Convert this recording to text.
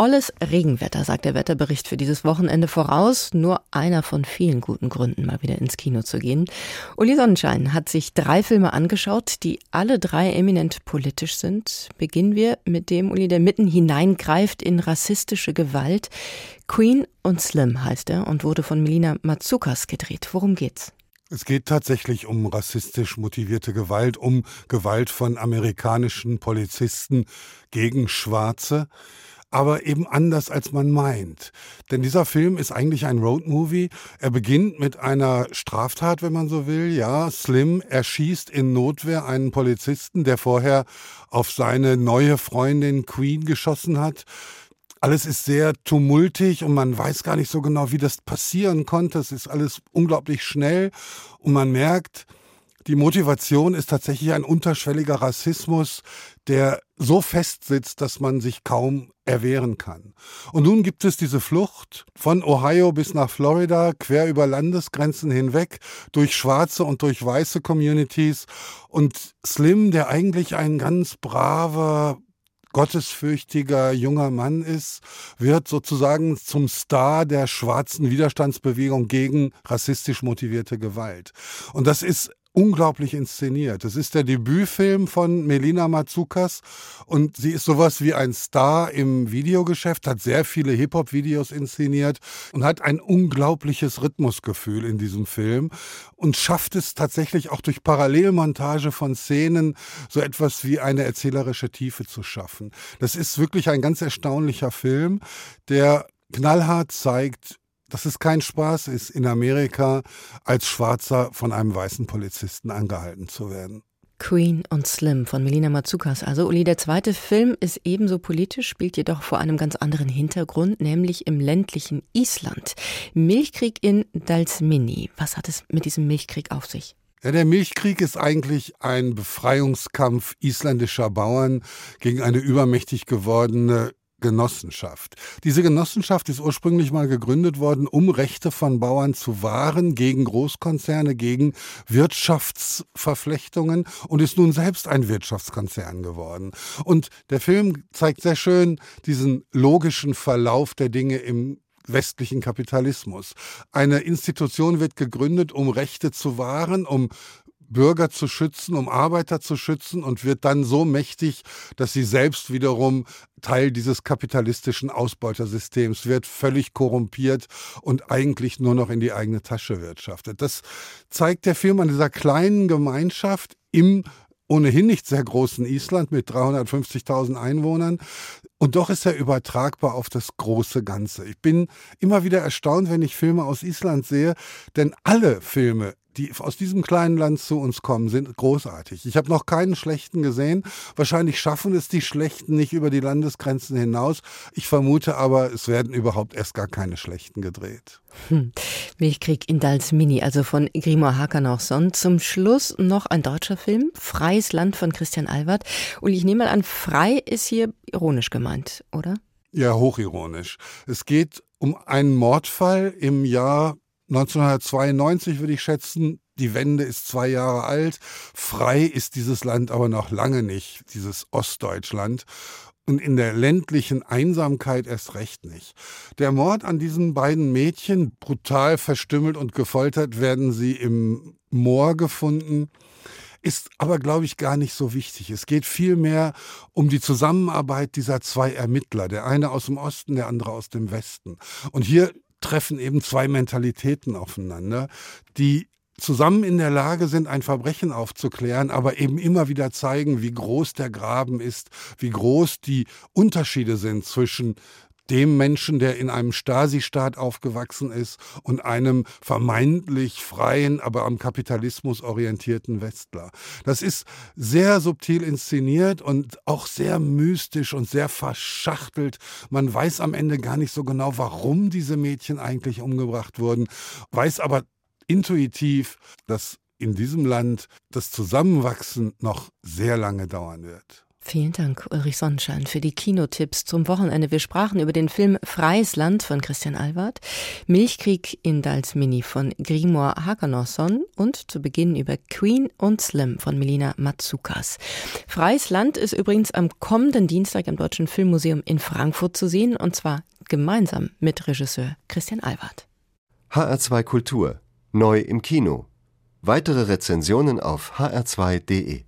Olles Regenwetter, sagt der Wetterbericht für dieses Wochenende voraus. Nur einer von vielen guten Gründen, mal wieder ins Kino zu gehen. Uli Sonnenschein hat sich drei Filme angeschaut, die alle drei eminent politisch sind. Beginnen wir mit dem Uli, der mitten hineingreift in rassistische Gewalt. Queen und Slim heißt er und wurde von Melina Matsukas gedreht. Worum geht's? Es geht tatsächlich um rassistisch motivierte Gewalt, um Gewalt von amerikanischen Polizisten gegen Schwarze aber eben anders als man meint. Denn dieser Film ist eigentlich ein Roadmovie. Er beginnt mit einer Straftat, wenn man so will. Ja, Slim erschießt in Notwehr einen Polizisten, der vorher auf seine neue Freundin Queen geschossen hat. Alles ist sehr tumultig und man weiß gar nicht so genau, wie das passieren konnte. Es ist alles unglaublich schnell und man merkt, die Motivation ist tatsächlich ein unterschwelliger Rassismus, der so fest sitzt, dass man sich kaum erwehren kann. Und nun gibt es diese Flucht von Ohio bis nach Florida, quer über Landesgrenzen hinweg, durch schwarze und durch weiße Communities. Und Slim, der eigentlich ein ganz braver, gottesfürchtiger junger Mann ist, wird sozusagen zum Star der schwarzen Widerstandsbewegung gegen rassistisch motivierte Gewalt. Und das ist unglaublich inszeniert. Es ist der Debütfilm von Melina Matsukas und sie ist sowas wie ein Star im Videogeschäft, hat sehr viele Hip-Hop-Videos inszeniert und hat ein unglaubliches Rhythmusgefühl in diesem Film und schafft es tatsächlich auch durch Parallelmontage von Szenen so etwas wie eine erzählerische Tiefe zu schaffen. Das ist wirklich ein ganz erstaunlicher Film, der knallhart zeigt, dass es kein Spaß ist, in Amerika als Schwarzer von einem weißen Polizisten angehalten zu werden. Queen und Slim von Melina Matsukas. Also Uli, der zweite Film ist ebenso politisch, spielt jedoch vor einem ganz anderen Hintergrund, nämlich im ländlichen Island. Milchkrieg in Dalsmini. Was hat es mit diesem Milchkrieg auf sich? Ja, der Milchkrieg ist eigentlich ein Befreiungskampf isländischer Bauern gegen eine übermächtig gewordene Genossenschaft. Diese Genossenschaft ist ursprünglich mal gegründet worden, um Rechte von Bauern zu wahren gegen Großkonzerne, gegen Wirtschaftsverflechtungen und ist nun selbst ein Wirtschaftskonzern geworden. Und der Film zeigt sehr schön diesen logischen Verlauf der Dinge im westlichen Kapitalismus. Eine Institution wird gegründet, um Rechte zu wahren, um Bürger zu schützen, um Arbeiter zu schützen und wird dann so mächtig, dass sie selbst wiederum Teil dieses kapitalistischen Ausbeutersystems wird, völlig korrumpiert und eigentlich nur noch in die eigene Tasche wirtschaftet. Das zeigt der Film an dieser kleinen Gemeinschaft im ohnehin nicht sehr großen Island mit 350.000 Einwohnern. Und doch ist er übertragbar auf das große Ganze. Ich bin immer wieder erstaunt, wenn ich Filme aus Island sehe, denn alle Filme die aus diesem kleinen Land zu uns kommen, sind großartig. Ich habe noch keinen schlechten gesehen. Wahrscheinlich schaffen es die Schlechten nicht über die Landesgrenzen hinaus. Ich vermute aber, es werden überhaupt erst gar keine Schlechten gedreht. Hm. Milchkrieg in Dalsmini, also von Grimor Hakanochson. Zum Schluss noch ein deutscher Film, Freies Land von Christian Albert. Und ich nehme mal an, frei ist hier ironisch gemeint, oder? Ja, hochironisch. Es geht um einen Mordfall im Jahr 1992 würde ich schätzen, die Wende ist zwei Jahre alt. Frei ist dieses Land aber noch lange nicht, dieses Ostdeutschland. Und in der ländlichen Einsamkeit erst recht nicht. Der Mord an diesen beiden Mädchen, brutal verstümmelt und gefoltert, werden sie im Moor gefunden ist aber, glaube ich, gar nicht so wichtig. Es geht vielmehr um die Zusammenarbeit dieser zwei Ermittler, der eine aus dem Osten, der andere aus dem Westen. Und hier treffen eben zwei Mentalitäten aufeinander, die zusammen in der Lage sind, ein Verbrechen aufzuklären, aber eben immer wieder zeigen, wie groß der Graben ist, wie groß die Unterschiede sind zwischen dem Menschen, der in einem Stasi-Staat aufgewachsen ist und einem vermeintlich freien, aber am Kapitalismus orientierten Westler. Das ist sehr subtil inszeniert und auch sehr mystisch und sehr verschachtelt. Man weiß am Ende gar nicht so genau, warum diese Mädchen eigentlich umgebracht wurden, weiß aber intuitiv, dass in diesem Land das Zusammenwachsen noch sehr lange dauern wird. Vielen Dank, Ulrich Sonnenschein, für die Kinotipps zum Wochenende. Wir sprachen über den Film Freies Land von Christian Albert, Milchkrieg in Dalsmini von Grimor Hakanosson und zu Beginn über Queen und Slim von Melina Matsukas. Freies Land ist übrigens am kommenden Dienstag im Deutschen Filmmuseum in Frankfurt zu sehen und zwar gemeinsam mit Regisseur Christian Albert. HR2 Kultur. Neu im Kino. Weitere Rezensionen auf hr2.de